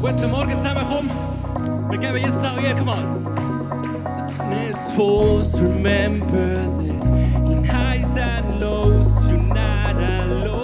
Guten Morgen zusammenkommen. Wir geben Jesus auch hier, come on. Let's remember this. In highs and lows, you're not alone.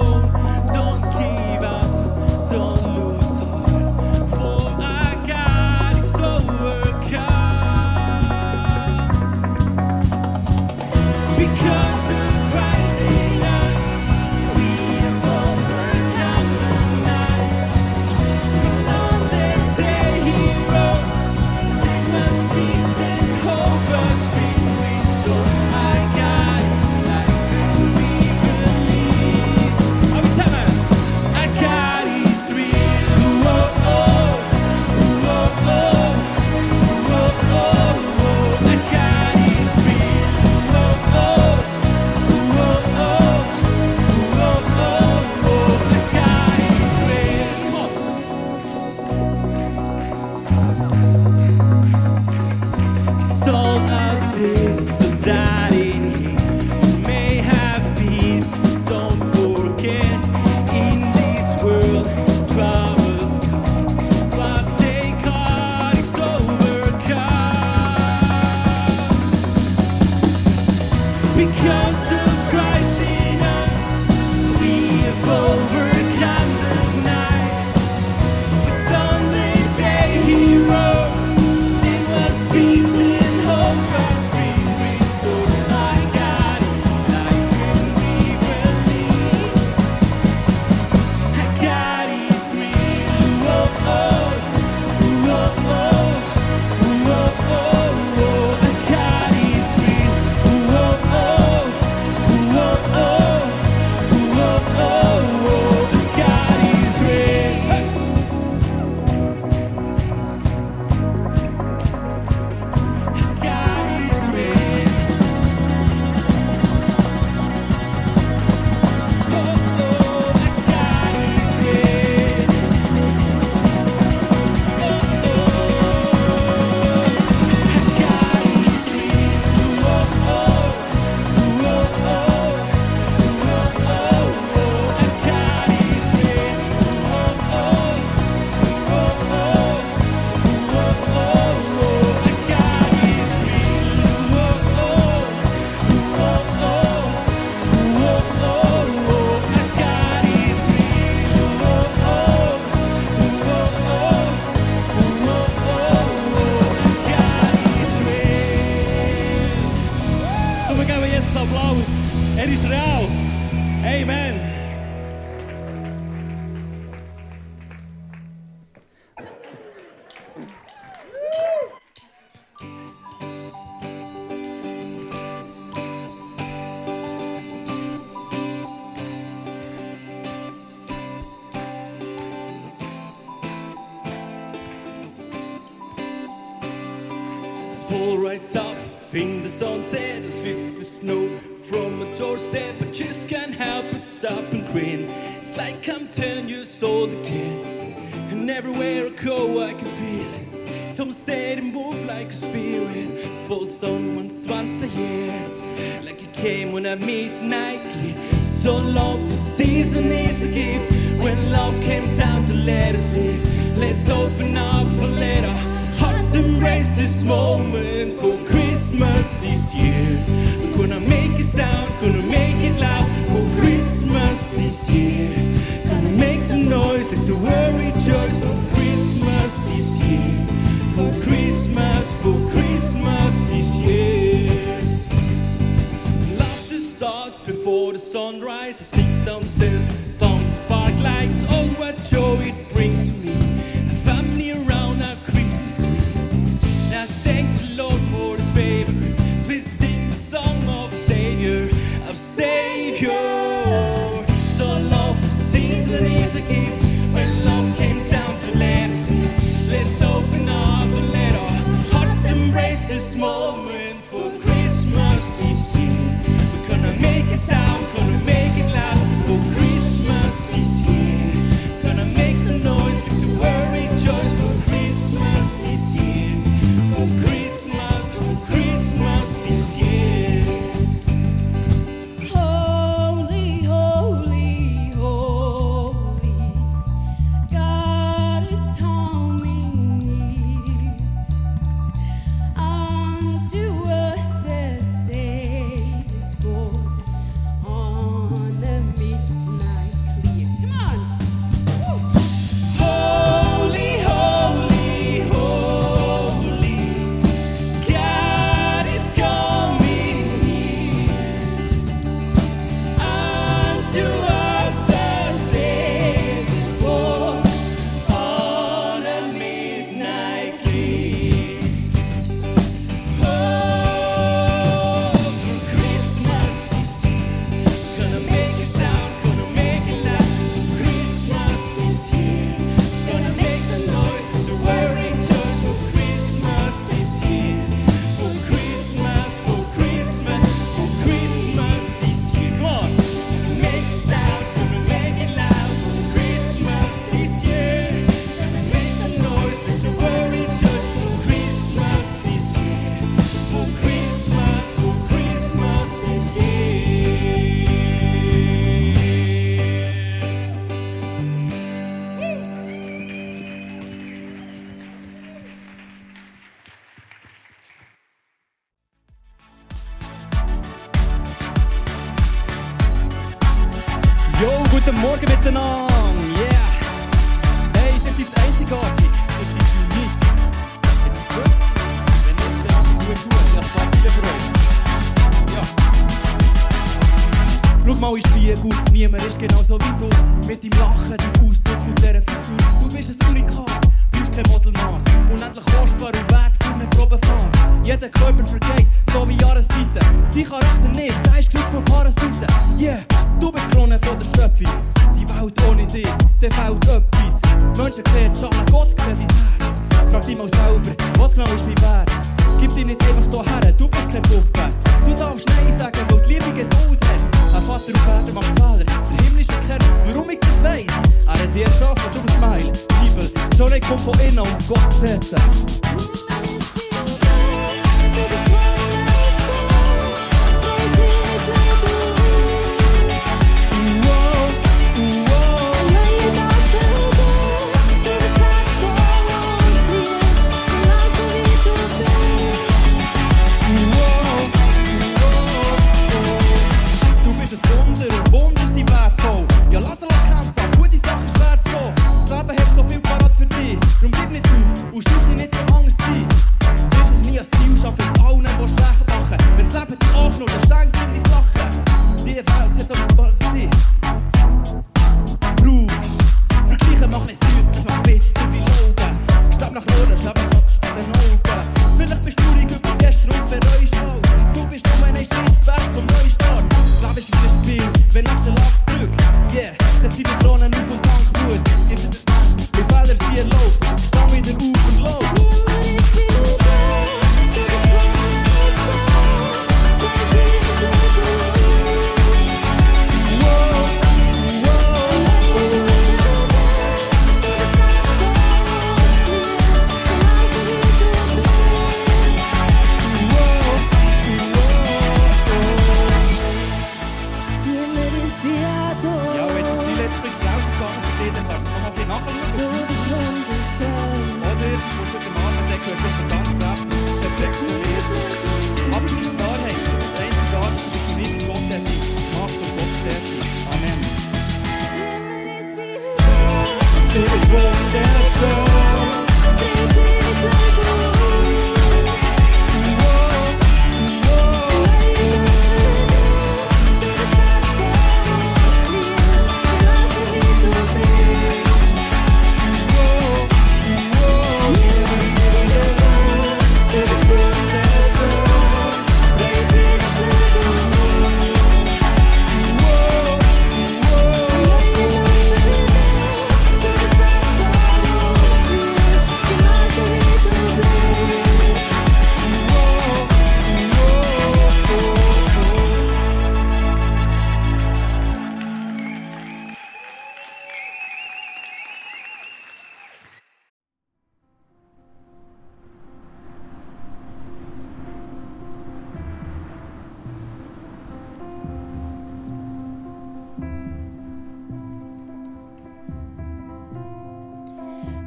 fall right off in the sunset. I sweep the snow from my doorstep. I just can't help but stop and grin. It's like I'm 10 years old again. And everywhere I go, I can feel it. Tom said and move like a spirit. Falls on once, once a year. Like it came when I meet nightly. So love, the season is a gift. When love came down to let us live, let's open up a letter embrace this moment for Christmas. It's a gift. Schau mal in den Spiegel, niemand ist genauso wie du. Mit deinem Lachen, deinem Ausdruck und dieser Frisur. Du bist ein Unikat, brauchst kein Modelmaß. Unendlich kostbar und wert für eine Probefahrt. Jeder Körper vergeht, so wie Jahreszeiten. Dein Charakter nicht, der ist Glück von Parasiten. Yeah, du bist Krone von der Schöpfung. Die Welt ohne dich, der fehlt etwas. Menschen sehen die Schale, Gott sieht dein Herz. Frag dich mal selber, was genau ist mein Wert? Gib dich nicht einfach so her, du bist keine Puppe. Du darfst Nein sagen, weil die Liebe Geduld hat. Ein Vater und Vater macht Fehler, der Himmel ist erkannt. Warum ich das weiss? Er hat dir geschaffen, du bist Meil. Bibel, schon nicht kommt von innen und Gott setzen.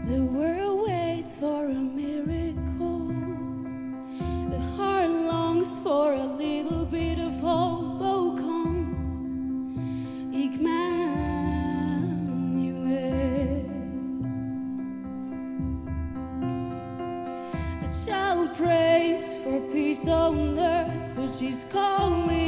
The world waits for a miracle. The heart longs for a little bit of hope. Oh, come, Emmanuel. I shout praise for peace on earth, but she's calling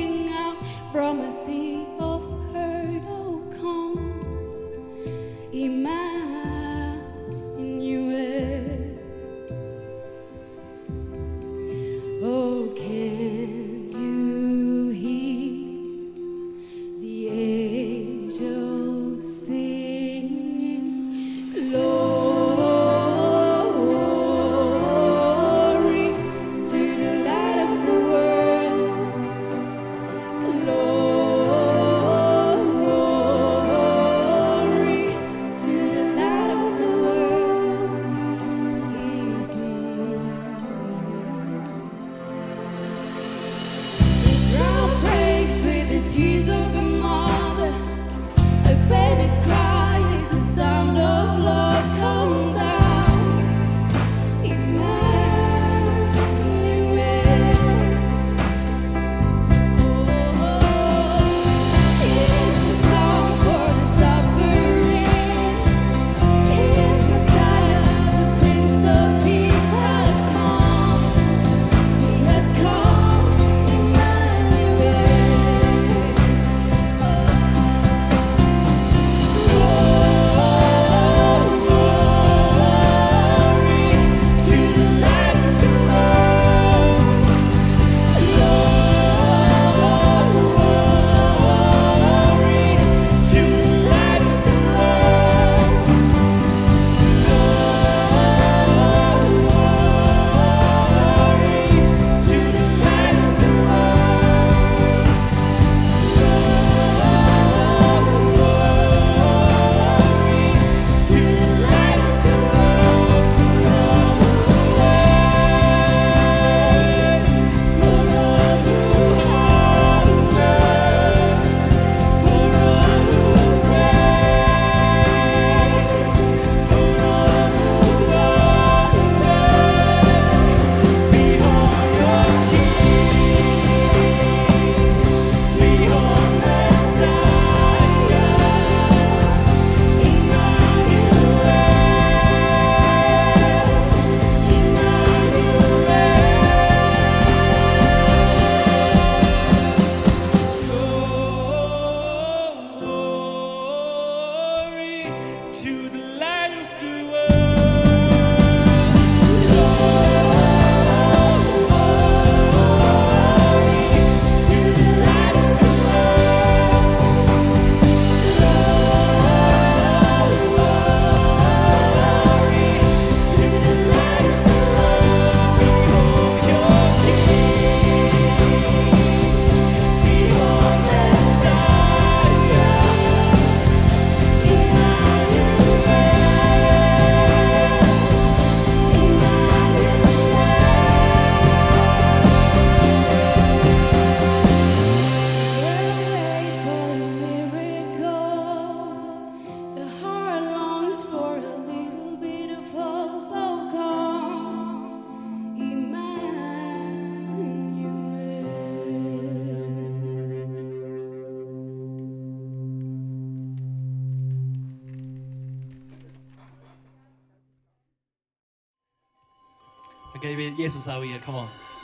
Okay, Jesus auch hier, come on.